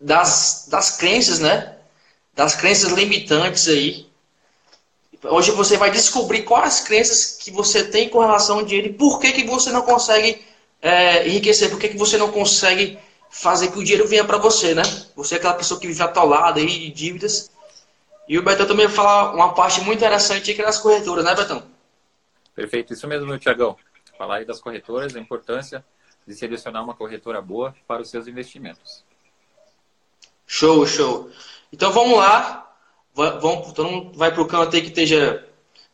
das, das crenças, né? Das crenças limitantes aí. Hoje você vai descobrir quais as crenças que você tem com relação ao dinheiro e por que, que você não consegue é, enriquecer, por que, que você não consegue fazer que o dinheiro venha para você, né? Você é aquela pessoa que vive atolada aí de dívidas. E o Betão também vai falar uma parte muito interessante que das corretoras, né, Betão? Perfeito, isso mesmo, Tiagão. Falar aí das corretoras, a importância de selecionar uma corretora boa para os seus investimentos. Show, show. Então vamos lá. Vamos, todo mundo vai para o canto aí que esteja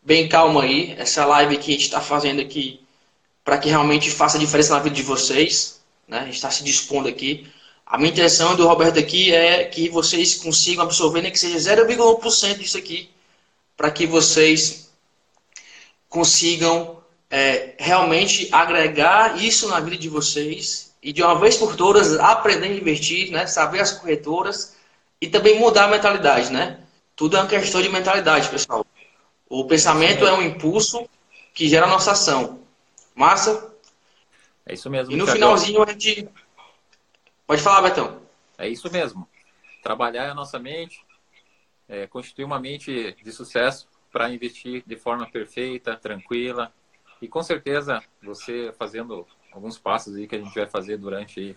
bem calmo aí. Essa live que a gente está fazendo aqui para que realmente faça diferença na vida de vocês. Né? A gente está se dispondo aqui. A minha intenção do Roberto aqui é que vocês consigam absorver, nem que seja 0,1% disso aqui, para que vocês consigam é, realmente agregar isso na vida de vocês e de uma vez por todas aprender a investir, né? saber as corretoras e também mudar a mentalidade. Né? Tudo é uma questão de mentalidade, pessoal. O pensamento é um impulso que gera a nossa ação. Massa? É isso mesmo. E no finalzinho a gente. Pode falar, Betão. É isso mesmo. Trabalhar a nossa mente, é, constituir uma mente de sucesso para investir de forma perfeita, tranquila. E com certeza, você fazendo alguns passos aí que a gente vai fazer durante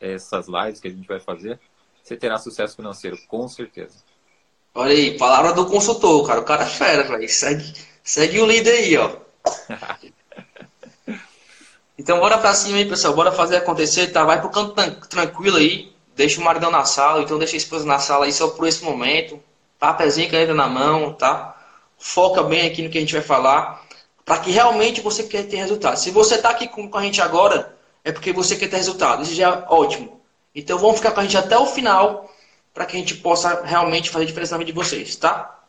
essas lives que a gente vai fazer, você terá sucesso financeiro, com certeza. Olha aí, palavra do consultor, cara. O cara é fera, velho. Segue, segue o líder aí, ó. Então bora pra cima aí, pessoal. Bora fazer acontecer, tá? Vai pro canto tranquilo aí. Deixa o maridão na sala, então deixa a esposa na sala aí só por esse momento. Papelzinho, caneta na mão, tá? Foca bem aqui no que a gente vai falar. Para que realmente você quer ter resultado. Se você tá aqui com, a gente agora, é porque você quer ter resultado. Isso já é ótimo. Então vamos ficar com a gente até o final para que a gente possa realmente fazer diferença na vida de vocês, tá?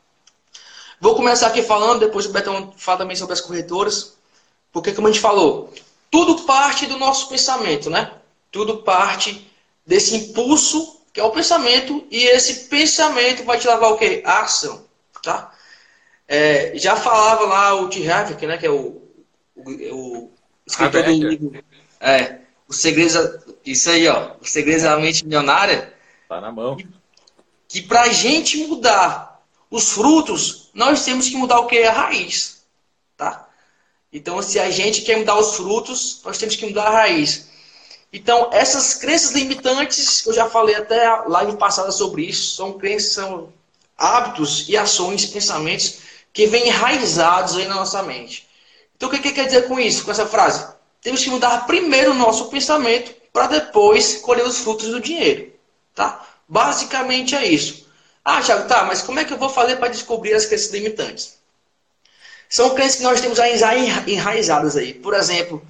Vou começar aqui falando, depois o Betão fala também sobre as corretoras. Porque como a gente falou, tudo parte do nosso pensamento, né? Tudo parte desse impulso que é o pensamento e esse pensamento vai te levar o quê? A ação, tá? É, já falava lá o T. Havik, né? Que é o, o, o escritor do livro. É, os segredos, isso aí, ó, os segredos da mente milionária. Tá na mão. Que, que pra gente mudar os frutos, nós temos que mudar o que? A raiz, tá? Então, se a gente quer mudar os frutos, nós temos que mudar a raiz. Então, essas crenças limitantes, que eu já falei até a live passada sobre isso, são crenças, são hábitos e ações, pensamentos que vêm enraizados aí na nossa mente. Então, o que, que quer dizer com isso, com essa frase? Temos que mudar primeiro o nosso pensamento para depois colher os frutos do dinheiro. Tá? Basicamente é isso. Ah, Thiago, tá, mas como é que eu vou fazer para descobrir as crenças limitantes? São crenças que nós temos enraizadas aí. Por exemplo,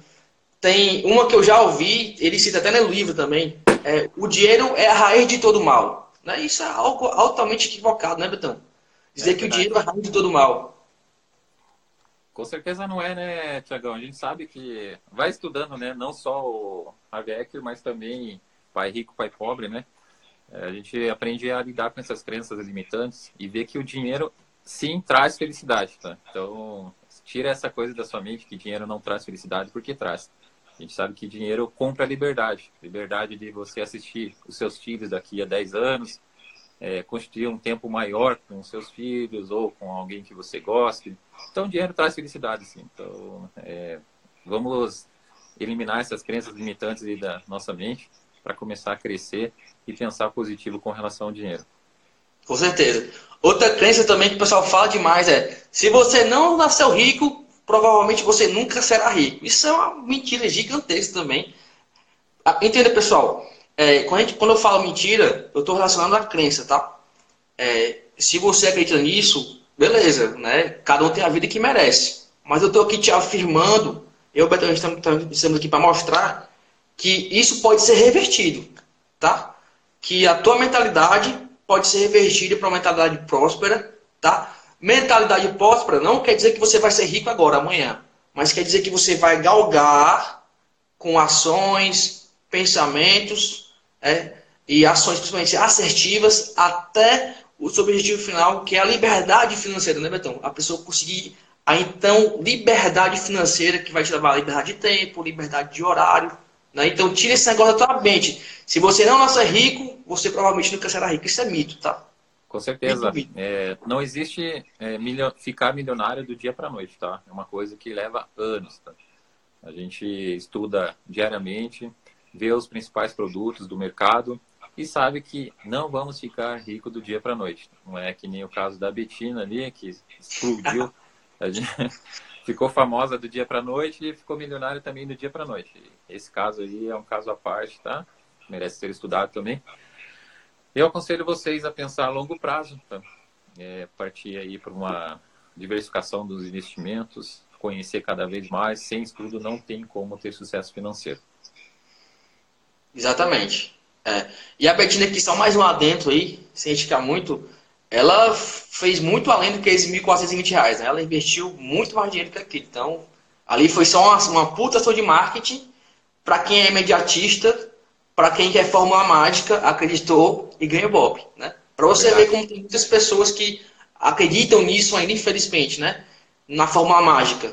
tem uma que eu já ouvi, ele cita até no livro também. É, o dinheiro é a raiz de todo mal. Né? Isso é algo altamente equivocado, né, Betão? Dizer é que o dinheiro é a raiz de todo mal. Com certeza não é, né, Tiagão? A gente sabe que vai estudando, né? Não só o Havek, mas também pai rico, pai pobre, né? É, a gente aprende a lidar com essas crenças limitantes e ver que o dinheiro sim traz felicidade, tá? Então, tira essa coisa da sua mente que dinheiro não traz felicidade, porque traz. A gente sabe que dinheiro compra liberdade. Liberdade de você assistir os seus filhos daqui a 10 anos, é, constituir um tempo maior com seus filhos ou com alguém que você goste. Então, dinheiro traz felicidade, sim. Então, é, vamos eliminar essas crenças limitantes da nossa mente para começar a crescer e pensar positivo com relação ao dinheiro. Com certeza. Outra crença também que o pessoal fala demais é: se você não nasceu rico, provavelmente você nunca será rico. Isso é uma mentira gigantesca também. Ah, entenda, pessoal. É, quando, gente, quando, eu falo mentira, eu estou relacionando a crença, tá? É, se você acredita nisso, beleza, né? Cada um tem a vida que merece. Mas eu estou aqui te afirmando, eu e o estamos, estamos aqui para mostrar que isso pode ser revertido, tá? Que a tua mentalidade pode ser revertida para uma mentalidade próspera, tá? Mentalidade próspera não quer dizer que você vai ser rico agora, amanhã, mas quer dizer que você vai galgar com ações, pensamentos é, e ações principalmente assertivas até o seu objetivo final, que é a liberdade financeira, né, Betão? A pessoa conseguir a então liberdade financeira que vai te levar a liberdade de tempo, liberdade de horário, Né? Então tira esse negócio da tua mente. Se você não nascer rico, você provavelmente nunca será rico. Isso é mito, tá? Com certeza. É, não existe é, milio... ficar milionário do dia para noite, tá? É uma coisa que leva anos, tá? A gente estuda diariamente, vê os principais produtos do mercado e sabe que não vamos ficar rico do dia para noite. Não é que nem o caso da Betina ali, que explodiu. A ficou famosa do dia para noite e ficou milionária também do dia para noite. Esse caso aí é um caso à parte, tá? Merece ser estudado também. Eu aconselho vocês a pensar a longo prazo, tá? É, partir aí para uma diversificação dos investimentos, conhecer cada vez mais. Sem estudo não tem como ter sucesso financeiro. Exatamente. É. E a Betina aqui, só mais um adentro aí, sem esticar muito, ela fez muito além do que esses 1.420 reais. Né? Ela investiu muito mais dinheiro que aquilo. Então, ali foi só uma, uma puta ação de marketing para quem é imediatista, para quem quer fórmula mágica, acreditou e ganhou Bob. Né? Para você Verdade. ver como tem muitas pessoas que acreditam nisso ainda, infelizmente, né? Na fórmula mágica.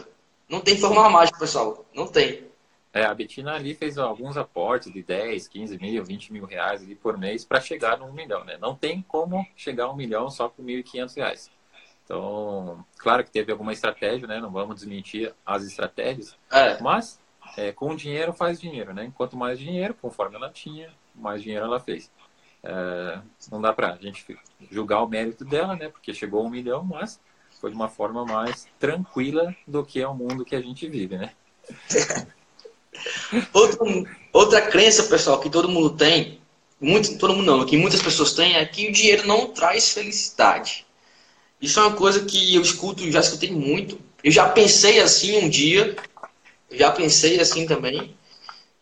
Não tem fórmula mágica, pessoal. Não tem. É, a Betina ali fez alguns aportes de 10, 15 mil, 20 mil reais ali por mês para chegar no 1 milhão, né? Não tem como chegar a 1 milhão só com 1.500 reais. Então, claro que teve alguma estratégia, né? Não vamos desmentir as estratégias, é. mas é, com dinheiro faz dinheiro, né? Quanto mais dinheiro, conforme ela tinha, mais dinheiro ela fez. É, não dá para a gente julgar o mérito dela, né? Porque chegou a 1 milhão, mas foi de uma forma mais tranquila do que é o mundo que a gente vive, né? Outra, outra crença, pessoal, que todo mundo tem, muito, todo mundo não, que muitas pessoas têm, é que o dinheiro não traz felicidade. Isso é uma coisa que eu escuto, já escutei muito. Eu já pensei assim um dia, já pensei assim também.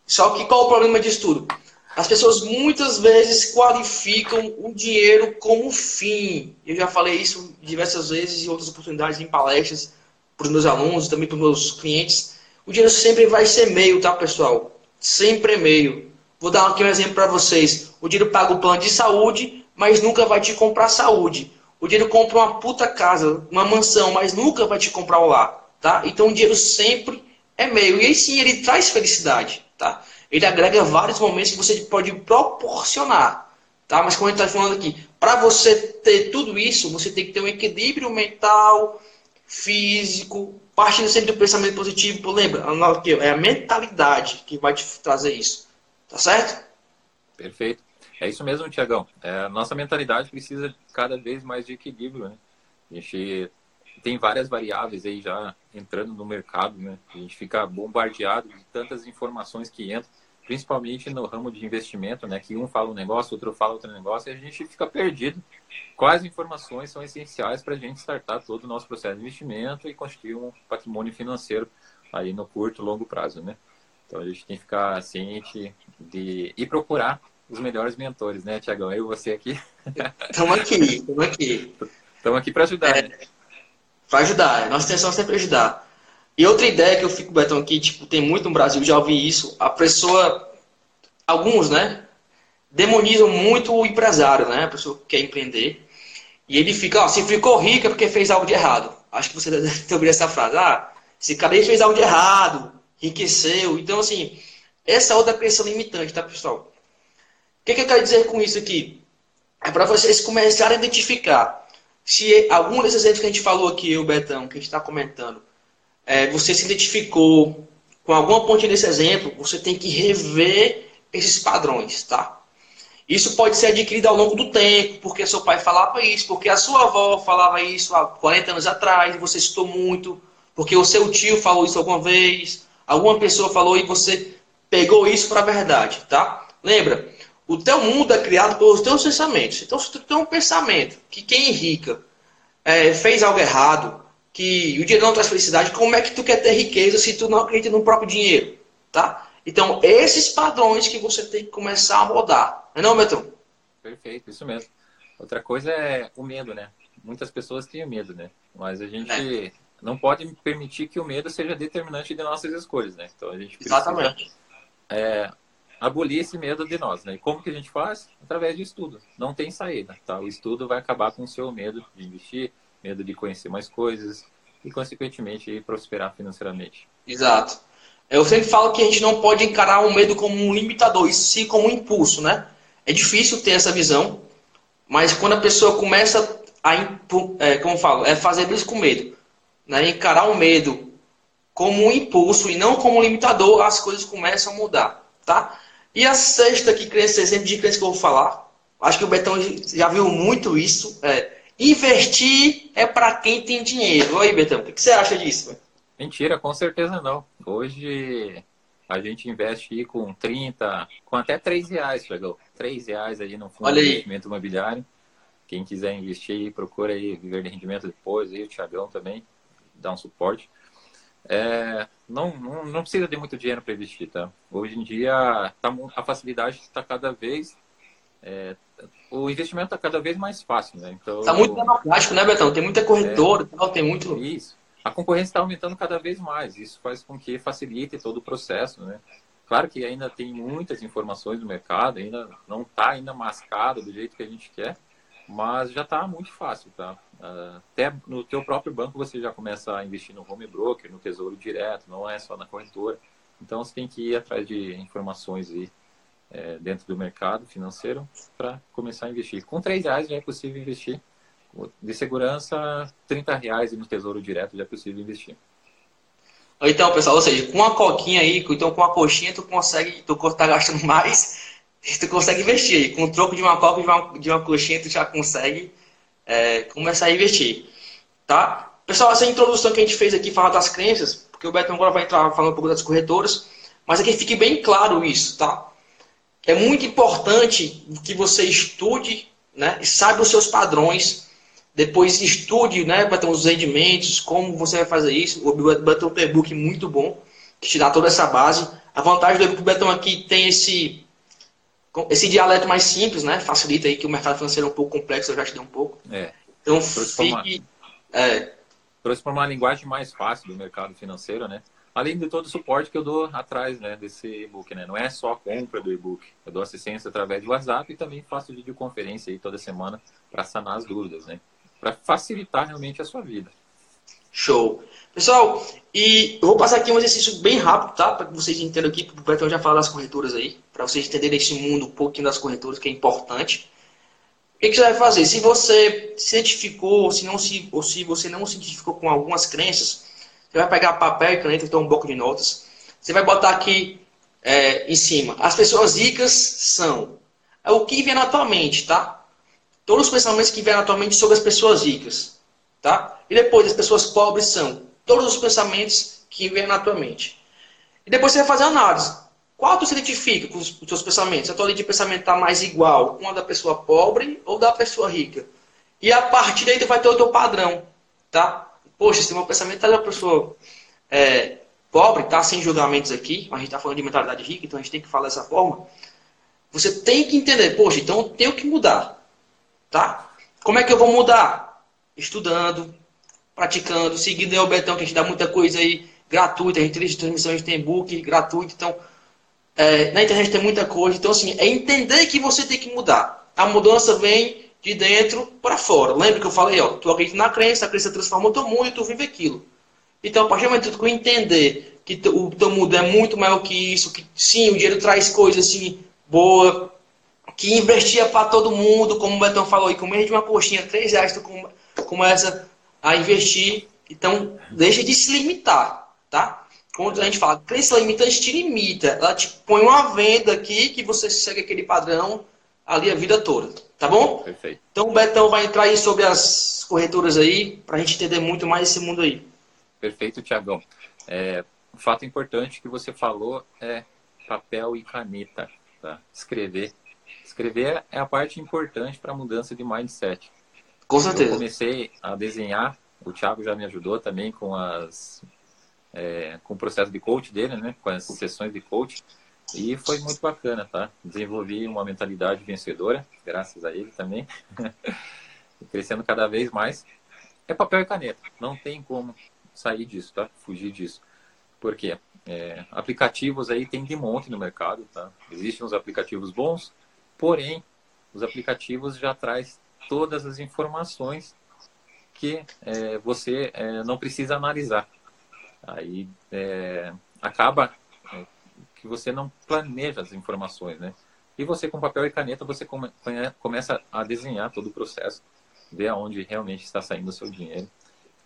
Só que qual o problema disso tudo? As pessoas muitas vezes qualificam o dinheiro como fim. Eu já falei isso diversas vezes em outras oportunidades, em palestras, para os meus alunos, também para os meus clientes. O dinheiro sempre vai ser meio, tá, pessoal? Sempre é meio. Vou dar aqui um exemplo para vocês. O dinheiro paga o plano de saúde, mas nunca vai te comprar saúde. O dinheiro compra uma puta casa, uma mansão, mas nunca vai te comprar o lar, tá? Então o dinheiro sempre é meio. E aí sim, ele traz felicidade, tá? Ele agrega vários momentos que você pode proporcionar, tá? Mas como a gente está falando aqui, para você ter tudo isso, você tem que ter um equilíbrio mental, físico, partindo sempre do pensamento positivo. Lembra, é a mentalidade que vai te trazer isso. Tá certo? Perfeito. É isso mesmo, Tiagão. É, nossa mentalidade precisa cada vez mais de equilíbrio, né? A gente tem várias variáveis aí já entrando no mercado, né? A gente fica bombardeado de tantas informações que entram principalmente no ramo de investimento, né? Que um fala um negócio, outro fala outro negócio, e a gente fica perdido. Quais informações são essenciais para a gente startar todo o nosso processo de investimento e construir um patrimônio financeiro aí no curto e longo prazo, né? Então a gente tem que ficar ciente de e procurar os melhores mentores, né, Tiagão? Eu e você aqui. Estamos aqui, estamos aqui. Estamos aqui para ajudar. É, para ajudar. Nossa intenção é sempre ajudar. E outra ideia que eu fico, Betão, que tipo, tem muito no Brasil, já ouvi isso, a pessoa, alguns, né, demonizam muito o empresário, né, a pessoa que quer empreender, e ele fica, ó, se ficou rico é porque fez algo de errado. Acho que você deve ter ouvido essa frase, ah, esse cara aí fez algo de errado, enriqueceu. Então, assim, essa é outra crença limitante, tá, pessoal? O que, que eu quero dizer com isso aqui? É para vocês começarem a identificar se algum desses exemplos que a gente falou aqui, o Betão, que a gente está comentando, é, você se identificou com alguma ponte desse exemplo, você tem que rever esses padrões, tá? Isso pode ser adquirido ao longo do tempo, porque seu pai falava isso, porque a sua avó falava isso há 40 anos atrás, e você citou muito, porque o seu tio falou isso alguma vez, alguma pessoa falou e você pegou isso para a verdade, tá? Lembra, o teu mundo é criado pelos teus pensamentos. Então, se tu tem um pensamento que quem enrica é, fez algo errado, que o dinheiro não traz felicidade, como é que tu quer ter riqueza se tu não acredita no próprio dinheiro? Tá? Então, esses padrões que você tem que começar a mudar. Não é não, Betão? Perfeito, isso mesmo. Outra coisa é o medo, né? Muitas pessoas têm medo, né? Mas a gente é. não pode permitir que o medo seja determinante de nossas escolhas, né? Então a gente precisa Exatamente. É, abolir esse medo de nós, né? E como que a gente faz? Através de estudo. Não tem saída, tá? O estudo vai acabar com o seu medo de investir, medo de conhecer mais coisas e, consequentemente, prosperar financeiramente. Exato. Eu sempre falo que a gente não pode encarar o medo como um limitador, e sim como um impulso, né? É difícil ter essa visão, mas quando a pessoa começa a, é, como eu falo, é fazer isso com medo, né? Encarar o medo como um impulso e não como um limitador, as coisas começam a mudar, tá? E a sexta que crença, exemplo de crença que eu vou falar, acho que o Betão já viu muito isso, é investir é para quem tem dinheiro. Aí, Betão, o que você acha disso? Mentira, com certeza não. Hoje a gente investe com 30, com até 3 reais, chegou. 3 reais aí no fundo de investimento imobiliário. Quem quiser investir aí, procura aí Viver de Rendimento depois, aí o Thiagão também dá um suporte. É, não, não, não, precisa de muito dinheiro para investir, tá? Hoje em dia tá, a facilidade está cada vez é, o investimento está cada vez mais fácil, né? Então está muito democrático, né, Betão? Tem muita corretora, é, tem muito isso a concorrência está aumentando cada vez mais. Isso faz com que facilite todo o processo, né? Claro que ainda tem muitas informações no mercado, ainda não está ainda mascado do jeito que a gente quer, mas já está muito fácil, tá? Até no teu próprio banco você já começa a investir no home broker, no tesouro direto, não é só na corretora. Então você tem que ir atrás de informações aí, é, dentro do mercado financeiro para começar a investir. Com três reais já é possível investir de segurança, 30 reais no Tesouro Direto já é possível investir. Então, pessoal, ou seja, com uma coquinha aí, então com uma coxinha, tu consegue, tu tá gastando mais, tu consegue investir. Com o troco de uma coca e de uma, de uma coxinha, tu já consegue é, começar a investir. Tá? Pessoal, essa introdução que a gente fez aqui, falar das crenças, porque o Beto agora vai entrar falando um pouco das corretoras, mas aqui fique bem claro isso, tá? É muito importante que você estude né, e saiba os seus padrões depois estude, né, para ter os rendimentos, como você vai fazer isso. O Betão tem um e-book muito bom, que te dá toda essa base. A vantagem do e-book Betão aqui tem esse esse dialeto mais simples, né? Facilita aí que o mercado financeiro é um pouco complexo, eu já te dei um pouco. É. Então fique. É. Trouxe para uma linguagem mais fácil do mercado financeiro, né? Além de todo o suporte que eu dou atrás né, desse e-book, né? Não é só a compra do e-book. Eu dou assistência através do WhatsApp e também faço videoconferência aí toda semana para sanar as dúvidas, né? Para facilitar realmente a sua vida. Show. Pessoal, e eu vou passar aqui um exercício bem rápido, tá? Para que vocês entendam aqui, porque o Betão já fala das corretoras aí, para vocês entenderem esse mundo um pouquinho das corretoras, que é importante. O que, você vai fazer? Se você se identificou, se não se, ou se você não se identificou com algumas crenças, você vai pegar papel e caneta, então um bloco de notas. Você vai botar aqui é, em cima. As pessoas ricas são. É o que vem na tua mente, tá? Todos os pensamentos que vieram atualmente sobre as pessoas ricas. Tá? E depois, as pessoas pobres são todos os pensamentos que vieram atualmente. E depois você vai fazer análise. Qual tu se identifica com os, seus pensamentos? A tua linha de pensamento está mais igual com a da pessoa pobre ou da pessoa rica? E a partir daí tu vai ter o teu padrão. Tá? Poxa, se meu pensamento está da pessoa é, pobre, tá? Sem julgamentos aqui, a gente está falando de mentalidade rica, então a gente tem que falar dessa forma. Você tem que entender, poxa, então eu tenho que mudar. Tá? Como é que eu vou mudar? Estudando, praticando, seguindo o Betão, que a gente dá muita coisa aí gratuita. A gente tem transmissão, a gente tem book gratuito. Então, é, na internet tem muita coisa. Então, assim, é entender que você tem que mudar. A mudança vem de dentro para fora. Lembra que eu falei, ó, tu acredita na crença, a crença transforma o teu mundo e tu vive aquilo. Então, a partir do momento que tu entender que o teu mundo é muito maior que isso, que sim, o dinheiro traz coisas assim boa, que investia para todo mundo, como o Betão falou aí, com menos de uma coxinha, 3 reais, tu começa a investir. Então, deixa de se limitar, tá? Quando a gente fala crença limitante, te limita. Ela te põe uma venda aqui que você segue aquele padrão ali a vida toda, tá bom? Perfeito. Então, o Betão vai entrar aí sobre as corretoras aí, para a gente entender muito mais esse mundo aí. Perfeito, Tiagão. É, um fato importante que você falou é papel e caneta, tá? Escrever Escrever é a parte importante para a mudança de mindset. Com certeza. Eu comecei a desenhar, o Thiago já me ajudou também com as é, com o processo de coach dele, né? Com as sessões de coach. E foi muito bacana, tá? Desenvolvi uma mentalidade vencedora, graças a ele também. Crescendo cada vez mais. É papel e caneta. Não tem como sair disso, tá? Fugir disso. Por quê? É, aplicativos aí tem de monte no mercado, tá? Existem uns aplicativos bons, Porém, os aplicativos já traz todas as informações que é, você é, não precisa analisar. Aí é, acaba é, que você não planeja as informações, né? E você com papel e caneta você come, começa a desenhar todo o processo, ver aonde realmente está saindo o seu dinheiro,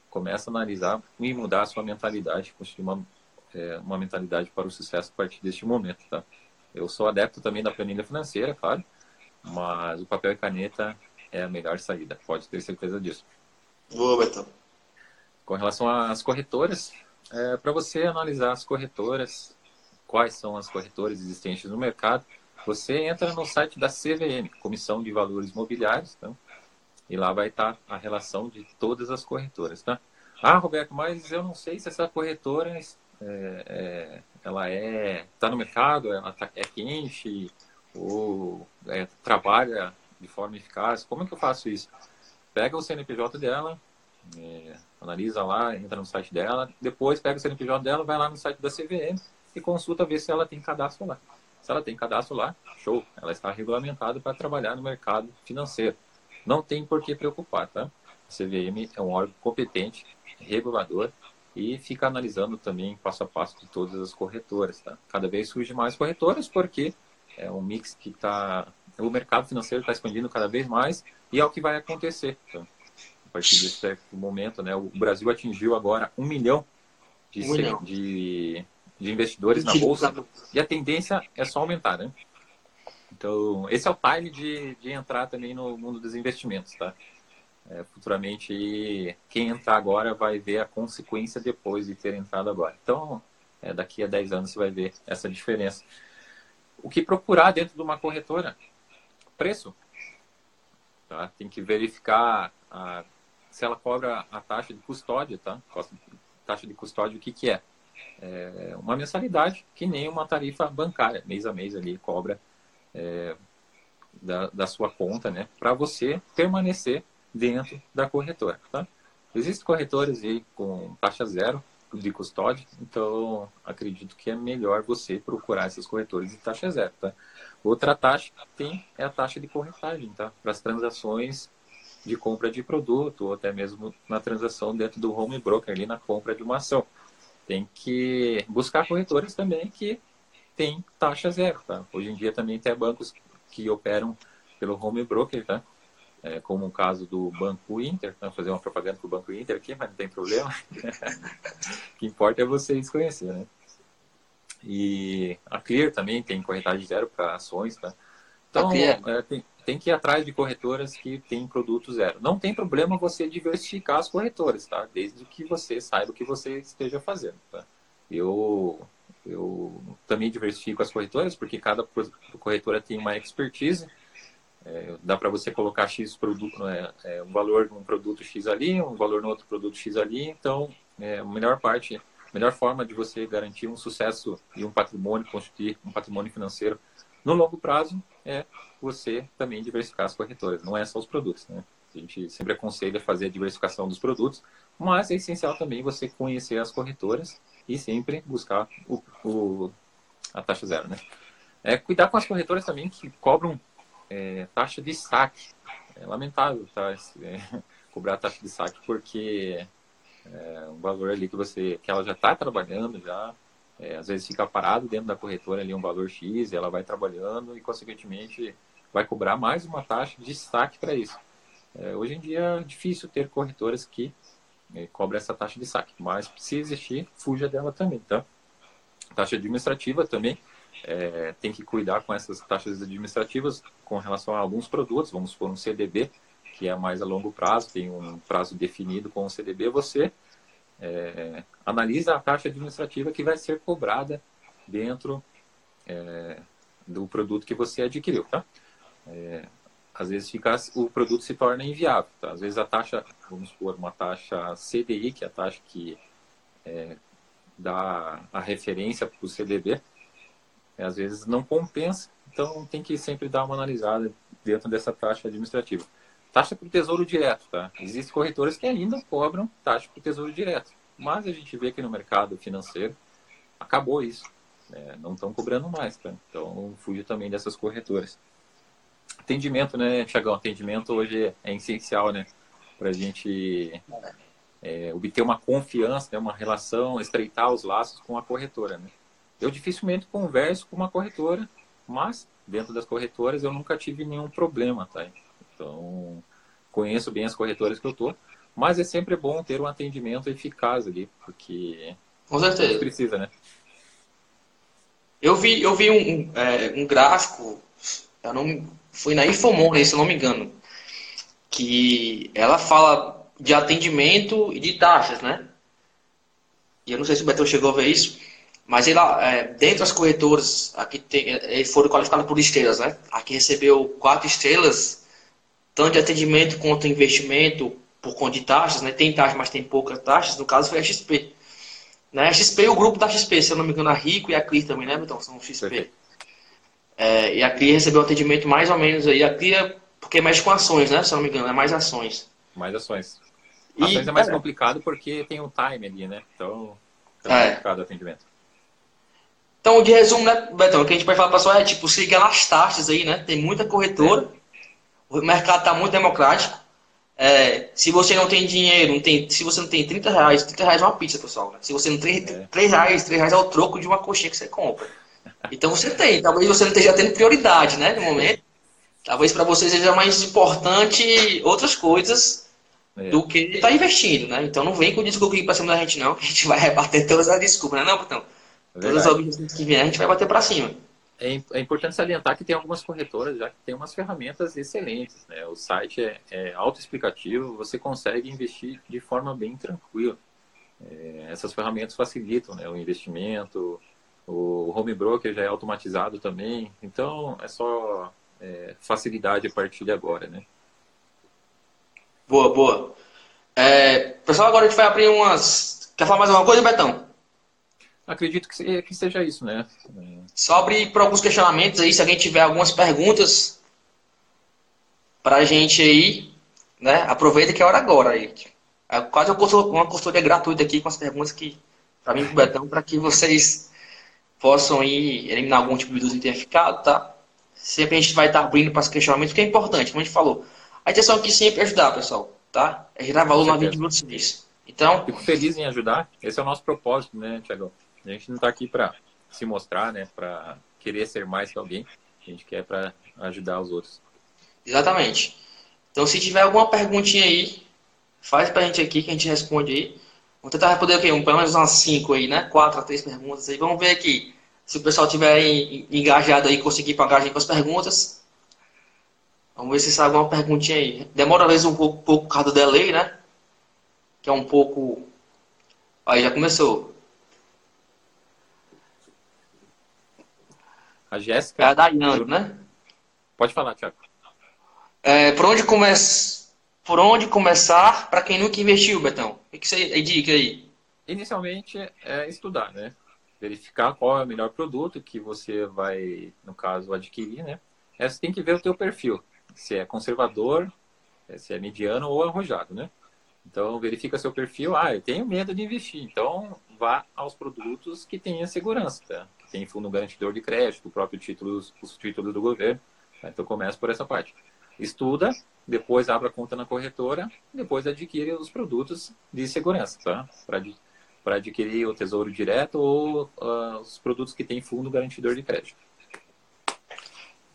começa a analisar e mudar a sua mentalidade, construir uma, é, uma mentalidade para o sucesso a partir deste momento, tá? Eu sou adepto também da planilha financeira, claro, mas o papel e caneta é a melhor saída, pode ter certeza disso. Boa, Betão. Com relação às corretoras, é, para você analisar as corretoras, quais são as corretoras existentes no mercado, você entra no site da CVM, Comissão de Valores Mobiliários, tá? e lá vai estar a relação de todas as corretoras. Tá? Ah, Roberto, mas eu não sei se essa corretora é, é, ela é está no mercado, ela tá, é quente ou é, trabalha de forma eficaz. Como é que eu faço isso? Pega o CNPJ dela, é, analisa lá, entra no site dela, depois pega o CNPJ dela, vai lá no site da CVM e consulta ver se ela tem cadastro lá. Se ela tem cadastro lá, show, ela está regulamentada para trabalhar no mercado financeiro. Não tem por que preocupar, tá? A CVM é um órgão competente, regulador e fica analisando também passo a passo de todas as corretoras, tá? Cada vez surge mais corretoras porque é um mix que está o mercado financeiro está expandindo cada vez mais e é o que vai acontecer. Tá? A partir desse momento, né, o Brasil atingiu agora um milhão de, um milhão. de de investidores na bolsa e a tendência é só aumentar, né? Então, esse é o time de, de entrar também no mundo dos investimentos, tá? É, futuramente, quem entrar agora vai ver a consequência depois de ter entrado agora. Então, é, daqui a 10 anos você vai ver essa diferença. O que procurar dentro de uma corretora? Preço. Tá? Tem que verificar a, se ela cobra a taxa de custódia, tá? Taxa de custódia, o que, que é? é, uma mensalidade que nem uma tarifa bancária, mês a mês ali cobra é, da, da sua conta, né, para você permanecer dentro da corretora, tá? Existem corretores aí com taxa zero de custódia, então acredito que é melhor você procurar esses corretores de taxa zero, tá? Outra taxa que tem é a taxa de corretagem, tá? Para as transações de compra de produto ou até mesmo na transação dentro do home broker ali na compra de uma ação tem que buscar corretores também que tem taxa zero, tá? Hoje em dia também tem bancos que operam pelo home broker, tá? É, como o caso do Banco Inter, tá? fazer uma propaganda para o Banco Inter aqui, mas não tem problema. o que importa é vocês conhecer, né? E a Clear também tem corretagem zero para ações, tá? Então, é, tem, tem que ir atrás de corretoras que têm produto zero. Não tem problema você diversificar as corretoras, tá? Desde que você saiba o que você esteja fazendo, tá? Eu, eu também diversifico as corretoras, porque cada corretora tem uma expertise. É, dá para você colocar X produto, é, é, um valor num produto X ali, um valor no outro produto X ali. Então, é, a melhor parte, a melhor forma de você garantir um sucesso e um patrimônio, construir um patrimônio financeiro no longo prazo é você também diversificar as corretoras, não é só os produtos, né? A gente sempre aconselha fazer a diversificação dos produtos, mas é essencial também você conhecer as corretoras e sempre buscar o, o a taxa zero, né? É, cuidar com as corretoras também que cobram é, taxa de saque. É lamentável, tá? É, cobrar taxa de saque porque é um valor ali que você que ela já está trabalhando já é, às vezes fica parado dentro da corretora ali um valor X, ela vai trabalhando e, consequentemente, vai cobrar mais uma taxa de saque para isso. É, hoje em dia é difícil ter corretoras que é, cobram essa taxa de saque, mas se existir, fuja dela também, tá? Taxa administrativa também, é, tem que cuidar com essas taxas administrativas com relação a alguns produtos, vamos supor um CDB, que é mais a longo prazo, tem um prazo definido com o CDB, você é, analisa a taxa administrativa que vai ser cobrada dentro é, do produto que você adquiriu, tá? É, às vezes fica, o produto se torna inviável, tá? Às vezes a taxa, vamos supor, uma taxa CDI, que é a taxa que é, dá a referência para o CDB, às vezes não compensa, então tem que sempre dar uma analisada dentro dessa taxa administrativa. Taxa para o tesouro direto, tá? Existem corretores que ainda cobram taxa para o tesouro direto. Mas a gente vê que no mercado financeiro acabou isso. Né? Não estão cobrando mais, tá? Então fuja também dessas corretoras. Atendimento, né, Tiagão? Atendimento hoje é essencial, né? Para a gente é, obter uma confiança, né, uma relação, estreitar os laços com a corretora. Né? Eu dificilmente converso com uma corretora, mas dentro das corretoras eu nunca tive nenhum problema, tá? Então, conheço bem as corretoras que eu tô, mas é sempre bom ter um atendimento eficaz ali, porque com certeza precisa, né? Eu vi, eu vi um, é, um gráfico, eu não, foi na Infomoney, se eu não me engano, que ela fala de atendimento e de taxas, né? E eu não sei se o Betão chegou a ver isso, mas ele, é, dentro das corretoras, aqui tem, eles foram qualificados por estrelas, né? Aqui recebeu quatro estrelas, tanto de atendimento quanto investimento por conta de taxas, né? Tem taxas, mas tem poucas taxas. No caso foi a XP. Né? A XP e o grupo da XP, se eu não me engano, a Rico e a CRI também, né, Betão? São XP. É, e a CRI recebeu um atendimento mais ou menos aí. A CRI é porque mexe com ações, né? Se eu não me engano, é mais ações. Mais ações. Ações e, é mais é. complicado porque tem um time ali, né? Então, é mais complicado o atendimento. Então, de resumo, né, Betão, o que a gente pode falar para pessoal é, tipo, siga nas taxas aí, né? Tem muita corretora, o mercado está muito democrático. É, se você não tem dinheiro, não tem, se você não tem 30 reais, 30 reais é uma pizza, pessoal. Né? Se você não tem é. 3 reais, 3 reais é o troco de uma coxinha que você compra. Então você tem, talvez você não esteja tendo prioridade, né, no momento. Talvez para você seja mais importante outras coisas é. do que estar tá investindo, né? Então não vem com desculpa aqui para cima da gente, não, que a gente vai rebater todas as desculpas, né, não, Botão? É Todas as objeções que vier, a gente vai bater para cima. É, é, importante salientar que tem algumas corretoras já que tem umas ferramentas excelentes. Né? O site é, é autoexplicativo, você consegue investir de forma bem tranquila. É, essas ferramentas facilitam né? o investimento, o home broker já é automatizado também, então é só é, facilidade a partir de agora. Né? Boa, boa. É, pessoal, agora a gente vai abrir umas. Quer falar mais alguma coisa, Betão? Acredito que, que seja isso, né? Sobre para alguns questionamentos aí, se alguém tiver algumas perguntas para a gente aí, né? Aproveita que é hora agora aí. É quase uma consultoria gratuita aqui com as perguntas que para mim e Betão, para que vocês possam ir eliminar algum tipo de dúvida que tenha ficado, tá? Sempre a gente vai estar abrindo para os questionamentos, que é importante, como a gente falou. A intenção aqui sempre é ajudar, pessoal, tá? É gerar valor na vida de vocês. Então, Fico feliz em ajudar. Esse é o nosso propósito, né, Tiago? A gente não está aqui para se mostrar, né? Para querer ser mais que alguém. A gente quer para ajudar os outros. Exatamente. Então, se tiver alguma perguntinha aí, faz para a gente aqui que a gente responde aí. Vamos tentar responder aqui, um, pelo menos umas 5 aí, né? 4 a 3 perguntas aí. Vamos ver aqui. Se o pessoal tiver engajado aí, conseguir pagar a gente com as perguntas. Vamos ver se sai alguma perguntinha aí. Demora às vezes um pouco, pouco por causa do delay, né? Que é um pouco. Aí já começou. A Jéssica. É a Dayane, né? Pode falar, Tiago. É, por, onde come... por onde começar para quem nunca investiu, Betão? O que você indica aí? Inicialmente é estudar, né? Verificar qual é o melhor produto que você vai, no caso, adquirir, né? É, você tem que ver o teu perfil. Se é conservador, é, se é mediano ou arrojado, né? Então, verifica seu perfil. Ah, eu tenho medo de investir. Então, vá aos produtos que tenham segurança, tá? Tem fundo garantidor de crédito, o próprio título, os títulos do governo. Tá? Então começa por essa parte. Estuda, depois abre a conta na corretora, depois adquire os produtos de segurança, tá? Para adquirir o Tesouro Direto ou uh, os produtos que têm fundo garantidor de crédito.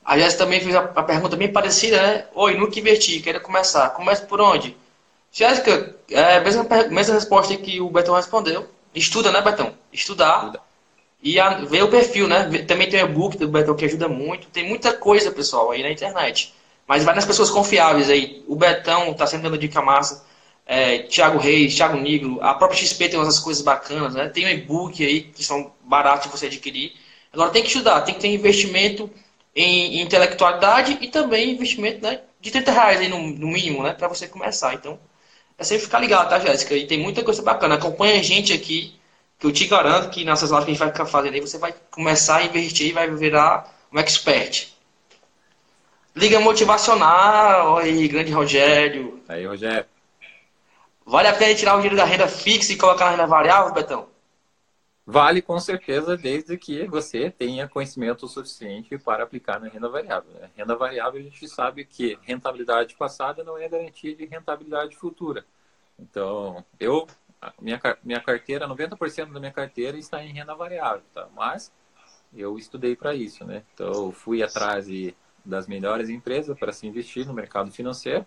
A Jéssica também fez a, pergunta bem parecida, né? Oi, nunca investi, quero começar. Começa por onde? Jéssica, é a mesma, mesma resposta que o Betão respondeu. Estuda, né, Betão? Estudar. Estuda. E a, ver o perfil, né? Também tem o e-book do Betão que ajuda muito. Tem muita coisa, pessoal, aí na internet. Mas vai nas pessoas confiáveis aí. O Betão tá sempre dando dica massa. É, Thiago Reis, Thiago Negro. A própria XP tem umas coisas bacanas, né? Tem o e-book aí que são baratos de você adquirir. Agora tem que estudar, tem que ter investimento em, em intelectualidade e também investimento né, de 30 reais aí no, no mínimo, né? Para você começar. Então, é sempre ficar ligado, tá, Jéssica? E tem muita coisa bacana. Acompanha a gente aqui, que eu te garanto que nessas lives que a gente vai ficar fazendo aí, você vai começar a investir e vai virar um expert. Liga motivacional, aí, grande Rogério. Aí, Rogério. Vale a pena tirar o dinheiro da renda fixa e colocar na renda variável, Betão? Vale com certeza, desde que você tenha conhecimento suficiente para aplicar na renda variável. Né? Renda variável, a gente sabe que rentabilidade passada não é garantia de rentabilidade futura. Então, eu, minha, minha carteira, 90% da minha carteira está em renda variável, tá? Mas eu estudei para isso, né? Então, fui atrás de, das melhores empresas para se investir no mercado financeiro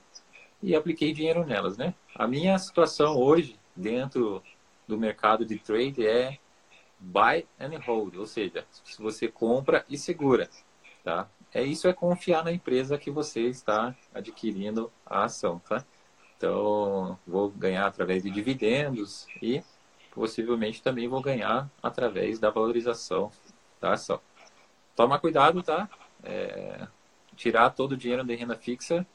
e apliquei dinheiro nelas, né? A minha situação hoje dentro do mercado de trade é buy and hold, ou seja, se você compra e segura, tá? É isso é confiar na empresa que você está adquirindo a ação, tá? Então, vou ganhar através de dividendos e possivelmente também vou ganhar através da valorização da ação. Toma cuidado, tá? É, tirar todo o dinheiro da renda fixa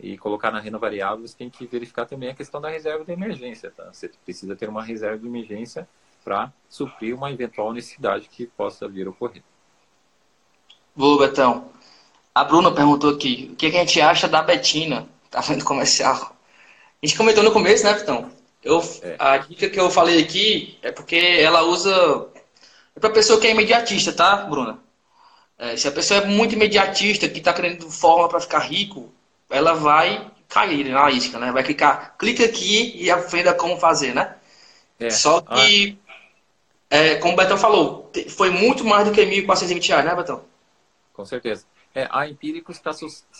e colocar na renda variável, você tem que verificar também a questão da reserva de emergência, tá? Você precisa ter uma reserva de emergência para suprir uma eventual necessidade que possa vir a ocorrer. Boa, Betão. A Bruna perguntou aqui, o que a gente acha da Betina? Tá vendo comercial? A gente comentou no começo, né, Betão? Eu, é. A dica que eu falei aqui é porque ela usa... É para pessoa que é imediatista, tá, Bruna? É, se a pessoa é muito imediatista, que está querendo forma para ficar rico, ela vai cair na isca, né? Vai clicar, clica aqui e aprenda como fazer, né? É. Só que, ah. é, como o Betão falou, foi muito mais do que 1.420 reais, né, Betão? Com certeza. É, a Empíricos está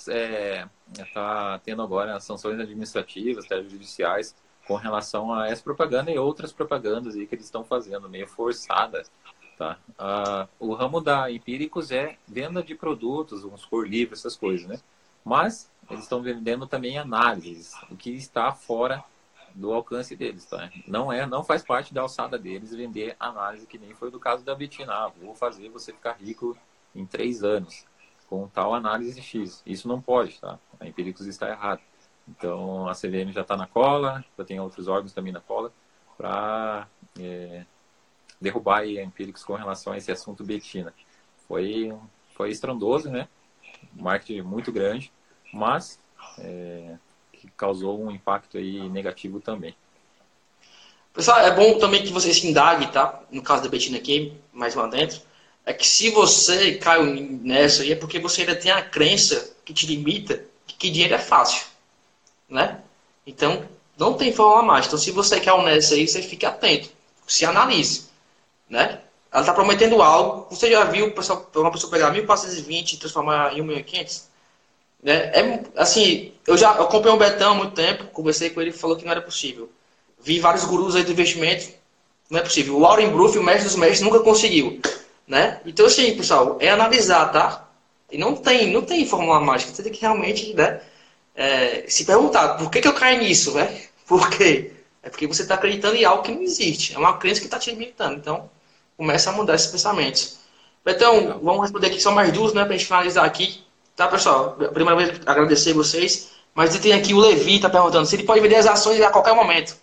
é, tá tendo agora sanções administrativas, judiciais, com relação a essa propaganda e outras propagandas aí que eles estão fazendo, meio forçada. Tá? Ah, o ramo da Empíricos é venda de produtos, uns por livro, essas coisas, né? Mas eles estão vendendo também análises, o que está fora do alcance deles, tá? Não é, não faz parte da alçada deles vender análise que nem foi do caso da Betina. Ah, vou fazer você ficar rico em três anos com tal análise X. Isso não pode, tá? A Empíricos está errado. Então a CVM já está na cola, já tem outros órgãos também na cola para é, derrubar a Empíricos com relação a esse assunto Betina. Foi foi estrondoso, né? marketing muito grande mas é, que causou um impacto aí negativo também. Pessoal, é bom também que você se indague, tá? No caso da Betina aqui, mais lá dentro, é que se você caiu nessa aí é porque você ainda tem a crença que te limita de que dinheiro é fácil, né? Então, não tem forma mais. Então, se você quer nessa aí, você fique atento, se analise, né? Ela está prometendo algo. Você já viu uma pessoa pegar 1.420 e transformar em 1.500? Né? É, assim, eu já eu comprei um Betão há muito tempo, conversei com ele e falou que não era possível. Vi vários gurus aí do investimento, não é possível. O Warren Buffett, o mestre dos mestres, nunca conseguiu. Né? Então, assim, pessoal, é analisar, tá? E não tem, não tem fórmula mágica. Você tem que realmente né, é, se perguntar, por que, que eu caí nisso? Né? Por quê? É porque você está acreditando em algo que não existe. É uma crença que está te limitando. Então, começa a mudar esses pensamentos. Betão, vamos responder aqui só mais duas, né? Para a gente finalizar aqui. Tá, pessoal? Primeira vez, agradecer vocês. Mas tem aqui o Levi, tá perguntando se ele pode vender as ações a qualquer momento.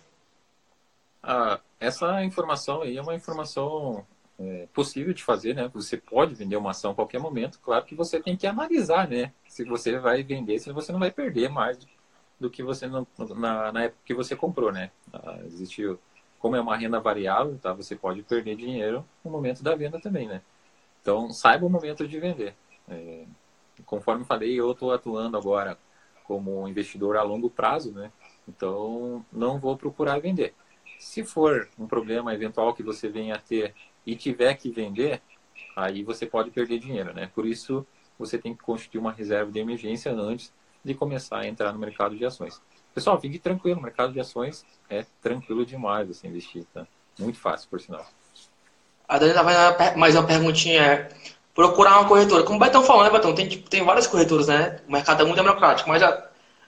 Ah, essa informação aí é uma informação é, possível de fazer, né? Você pode vender uma ação a qualquer momento. Claro que você tem que analisar, né? Se você vai vender, se você não vai perder mais do que você na, na época que você comprou, né? Ah, existe, como é uma renda variável, tá? Você pode perder dinheiro no momento da venda também, né? Então, saiba o momento de vender. É, conforme falei, eu estou atuando agora como investidor a longo prazo, né? Então, não vou procurar vender. Se for um problema eventual que você venha a ter e tiver que vender, aí você pode perder dinheiro, né? Por isso, você tem que constituir uma reserva de emergência antes de começar a entrar no mercado de ações. Pessoal, fique tranquilo, o mercado de ações é tranquilo demais você investir, tá? Muito fácil, por sinal. A Dani tá mais uma perguntinha procurar uma corretora. Como o Betão falou, né, Betão? Tem, tipo, tem várias corretoras, né? O mercado é muito democrático, mas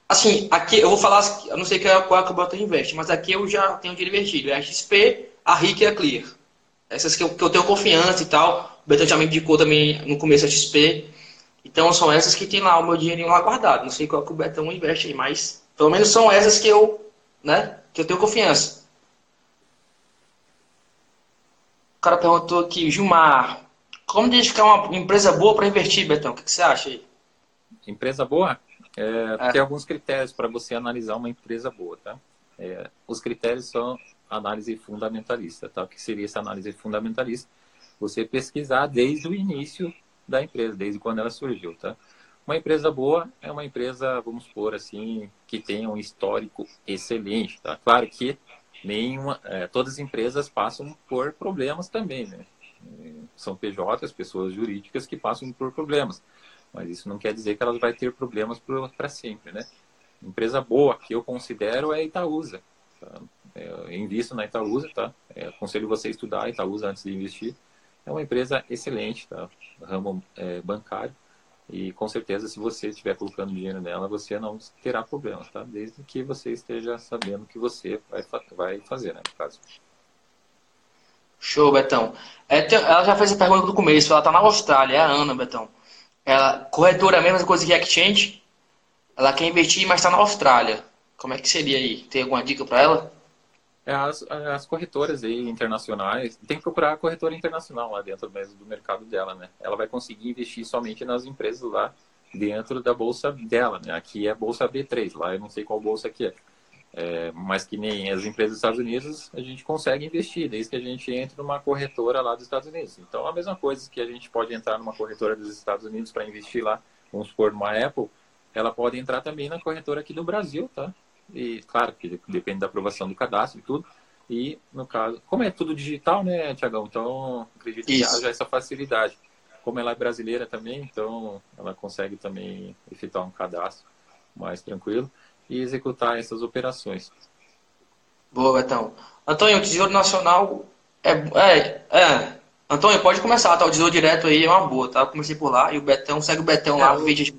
assim, aqui eu vou falar, eu não sei qual é que o Betão investe, mas aqui eu já tenho investido. É a XP, a RIC e a Clear. Essas que eu, que eu tenho confiança e tal. O Betão já me indicou também no começo a XP. Então são essas que tem lá o meu dinheirinho lá guardado. Não sei qual que o Betão investe aí, mas pelo menos são essas que eu, né, que eu tenho confiança. O cara perguntou aqui, Gilmar, como identificar uma empresa boa para investir, Betão? O que, que, você acha aí? Empresa boa? É, é. Tem alguns critérios para você analisar uma empresa boa, tá? É, os critérios são análise fundamentalista, tá? O que seria essa análise fundamentalista? Você pesquisar desde o início da empresa, desde quando ela surgiu, tá? Uma empresa boa é uma empresa, vamos supor assim, que tenha um histórico excelente, tá? Claro que nenhuma, é, todas as empresas passam por problemas também, né? São PJs, pessoas jurídicas que passam por problemas, mas isso não quer dizer que elas vão ter problemas para sempre, né? Empresa boa que eu considero é a Itaúsa. Tá? É, eu invisto na Itaúsa, tá? É, aconselho você a estudar a Itaúsa antes de investir. É uma empresa excelente, tá? Ramo é, bancário. E com certeza, se você estiver colocando dinheiro nela, você não terá problemas, tá? Desde que você esteja sabendo o que você vai, vai fazer, né? No caso. Show, Betão. É, ela já fez a pergunta do começo. Ela está na Austrália, é a Ana, Betão. Ela, corretora é a mesma coisa que Exchange. Ela quer investir, mas está na Austrália. Como é que seria aí? Tem alguma dica para ela? É, as, as corretoras aí internacionais, tem que procurar a corretora internacional lá dentro mesmo do mercado dela, né? Ela vai conseguir investir somente nas empresas lá dentro da bolsa dela, né? Aqui é bolsa B3, lá eu não sei qual bolsa que é. é. mas que nem as empresas dos Estados Unidos, a gente consegue investir, desde que a gente entre numa corretora lá dos Estados Unidos. Então, a mesma coisa que a gente pode entrar numa corretora dos Estados Unidos para investir lá, vamos supor, numa Apple, ela pode entrar também na corretora aqui do Brasil, tá? E claro que depende da aprovação do cadastro e tudo. E no caso, como é tudo digital, né, Tiagão? Então acredito Isso. que haja essa facilidade. Como ela é brasileira também, então ela consegue também efetuar um cadastro mais tranquilo e executar essas operações. Boa, Betão. Antônio, o Tesouro Nacional é, é, é. Antônio, pode começar, tá? O Tesouro Direto aí é uma boa, tá? Eu comecei por lá e o Betão, segue o Betão é, lá, o vídeo.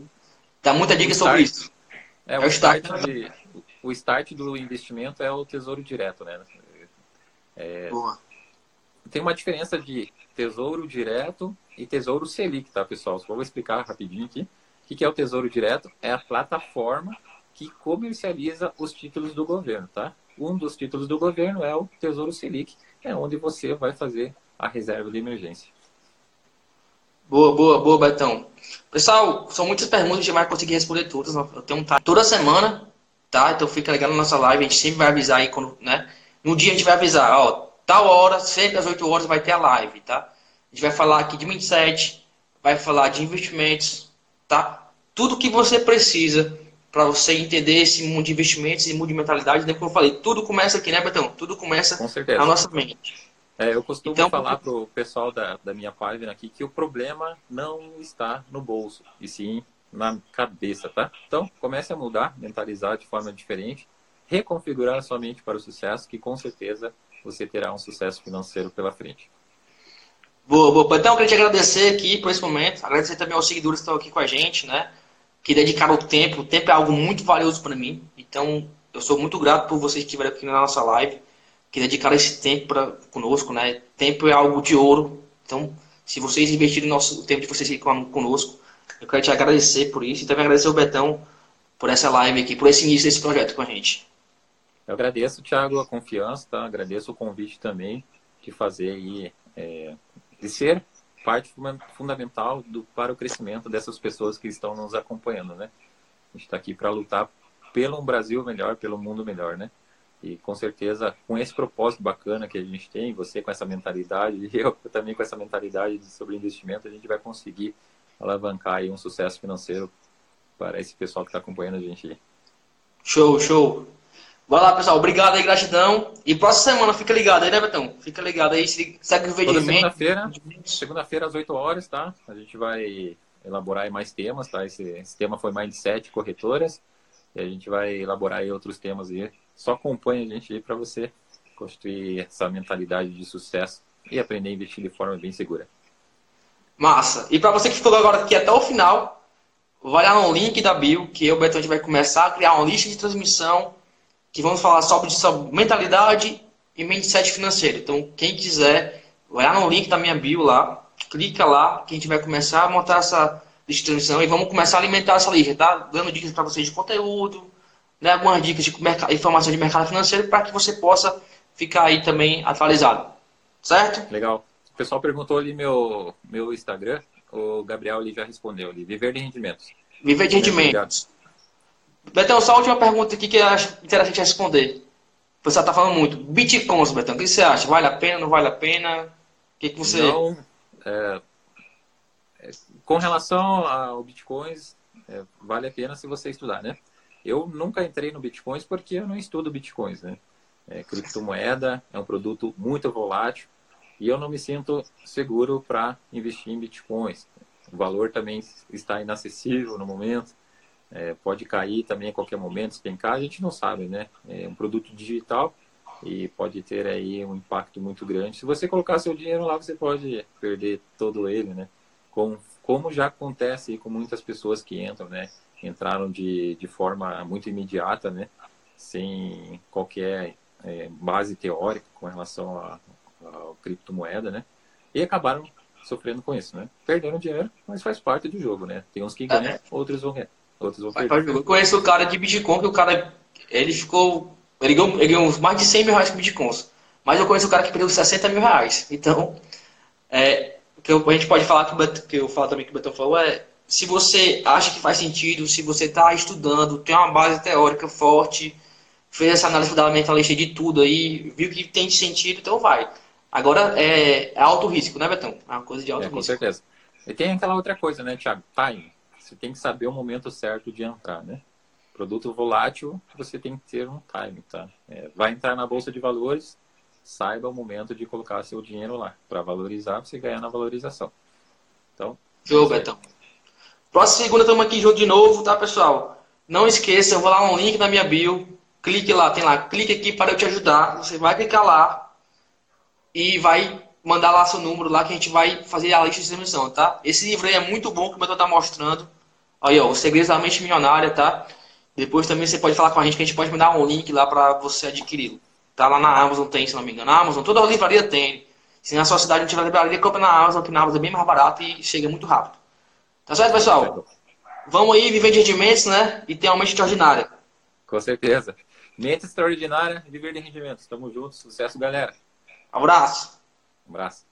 Dá muita dica sobre isso. É, é o, start. start de, o start do investimento é o tesouro direto, né? É, Boa. Tem uma diferença de tesouro direto e tesouro Selic, tá, pessoal? Só vou explicar rapidinho aqui. O que é o tesouro direto? É a plataforma que comercializa os títulos do governo, tá? Um dos títulos do governo é o Tesouro Selic, é onde você vai fazer a reserva de emergência. Boa, boa, boa, Betão. Pessoal, são muitas perguntas, a gente vai conseguir responder todas. Eu tenho um toda semana tá? Então fica ligado na nossa live, a gente sempre vai avisar aí quando, né? No dia a gente vai avisar, ó, tal hora, sempre às 8 horas vai ter a live, tá? A gente vai falar aqui de mindset, vai falar de investimentos, tá? Tudo que você precisa para você entender esse mundo de investimentos e mundo de mentalidade, né? como eu falei, tudo começa aqui, né, Betão? Tudo começa na nossa mente. É, eu costumo então, falar para o pessoal da, da minha página aqui que o problema não está no bolso, e sim na cabeça, tá? Então, comece a mudar, mentalizar de forma diferente, reconfigurar a sua mente para o sucesso, que com certeza você terá um sucesso financeiro pela frente. Boa, boa. Então, eu queria te agradecer aqui por esse momento, agradecer também aos seguidores que estão aqui com a gente, né? Que dedicaram o tempo. O tempo é algo muito valioso para mim. Então, eu sou muito grato por vocês que estiveram aqui na nossa live, que dedicaram esse tempo para conosco, né? Tempo é algo de ouro. Então, se vocês investirem nosso, o tempo de vocês aqui conosco, eu quero te agradecer por isso e também agradecer o Betão por essa live aqui, por esse início desse projeto com a gente. Eu agradeço, Thiago, a confiança, tá? agradeço o convite também de fazer aí, é, de ser parte fundamental do, para o crescimento dessas pessoas que estão nos acompanhando, né? A gente está aqui para lutar pelo Brasil melhor, pelo mundo melhor, né? E com certeza, com esse propósito bacana que a gente tem, você com essa mentalidade, eu também com essa mentalidade sobre investimento, a gente vai conseguir alavancar aí um sucesso financeiro para esse pessoal que está acompanhando a gente. Show, show. Vai lá, pessoal. Obrigado aí, gratidão. E próxima semana, fica ligado aí, né, Betão? Fica ligado aí, segue o vídeo Segunda-feira, segunda-feira às 8 horas, tá? A gente vai elaborar mais temas, tá? Esse, esse tema foi mais de sete corretoras. E a gente vai elaborar aí outros temas aí. Só acompanha a gente aí para você construir essa mentalidade de sucesso e aprender a investir de forma bem segura. Massa. E para você que ficou agora aqui até o final, vai lá no link da bio, que eu, Beto, a gente vai começar a criar uma lista de transmissão que vamos falar sobre, mentalidade e mindset financeiro. Então, quem quiser, vai lá no link da minha bio lá, clica lá, que a gente vai começar a montar essa lista de transmissão e vamos começar a alimentar essa lista, tá? Dando dicas para vocês de conteúdo, né? algumas dicas de informação de mercado financeiro para que você possa ficar aí também atualizado. Certo? Legal. O pessoal perguntou ali meu, meu Instagram, o Gabriel ali já respondeu ali. Viver de rendimentos. Viver de rendimentos. Betão, só a última pergunta aqui que eu acho interessante responder. O pessoal está falando muito. Bitcoins, Betão, o que você acha? Vale a pena, não vale a pena? O que, que você. Não, é, é, com relação ao Bitcoins, é, vale a pena se você estudar, né? Eu nunca entrei no Bitcoins porque eu não estudo Bitcoins, né? É, criptomoeda é um produto muito volátil e eu não me sinto seguro para investir em Bitcoins. O valor também está inacessível no momento, é, pode cair também a qualquer momento, despencar, a gente não sabe, né? É um produto digital e pode ter aí um impacto muito grande. Se você colocar seu dinheiro lá, você pode perder todo ele, né? Como, como já acontece com muitas pessoas que entram, né? Entraram de, de forma muito imediata, né? Sem qualquer é, base teórica com relação à criptomoeda, né? E acabaram sofrendo com isso, né? Perderam dinheiro, mas faz parte do jogo, né? Tem uns que ganham, é. outros vão ganhar. Outros vão perder. Eu conheço o cara de Bitcoin que o cara, ele ficou, ele ganhou, ele ganhou mais de 100 mil reais com Bitcoins. Mas eu conheço o cara que perdeu 60 mil reais. Então, é, que eu, a gente pode falar que, o que eu falo também que o Betão falou é se você acha que faz sentido, se você está estudando, tem uma base teórica forte, fez essa análise fundamentalista de tudo aí, viu que tem sentido, então vai. Agora é, alto risco, né, Betão? É uma coisa de alto é, risco. Com certeza. E tem aquela outra coisa, né, Thiago? Time. Você tem que saber o momento certo de entrar, né? Produto volátil, você tem que ter um time, tá? É, vai entrar na bolsa de valores, saiba o momento de colocar seu dinheiro lá para valorizar, você ganhar na valorização. Então. Show, Betão. Próxima segunda estamos aqui junto de novo, tá, pessoal? Não esqueça, eu vou lá um link na minha bio. Clique lá, tem lá, clique aqui para eu te ajudar. Você vai clicar lá, e vai mandar lá seu número lá que a gente vai fazer a lista de transmissão, tá? Esse livro aí é muito bom que o Beto tá mostrando. Aí, ó, Os Segredos da Mente Milionária, tá? Depois também você pode falar com a gente que a gente pode mandar um link lá para você adquiri-lo. Tá lá na Amazon tem, se não me engano. Na Amazon, toda a livraria tem. Se na sua cidade não tiver livraria, compra na Amazon, que na Amazon é bem mais barato e chega muito rápido. Tá certo, pessoal? Vamos aí viver de rendimentos, né? E ter uma mente extraordinária. Com certeza. Mente extraordinária, viver de rendimentos. Tamo juntos. Sucesso, galera. Abraço. Abraço.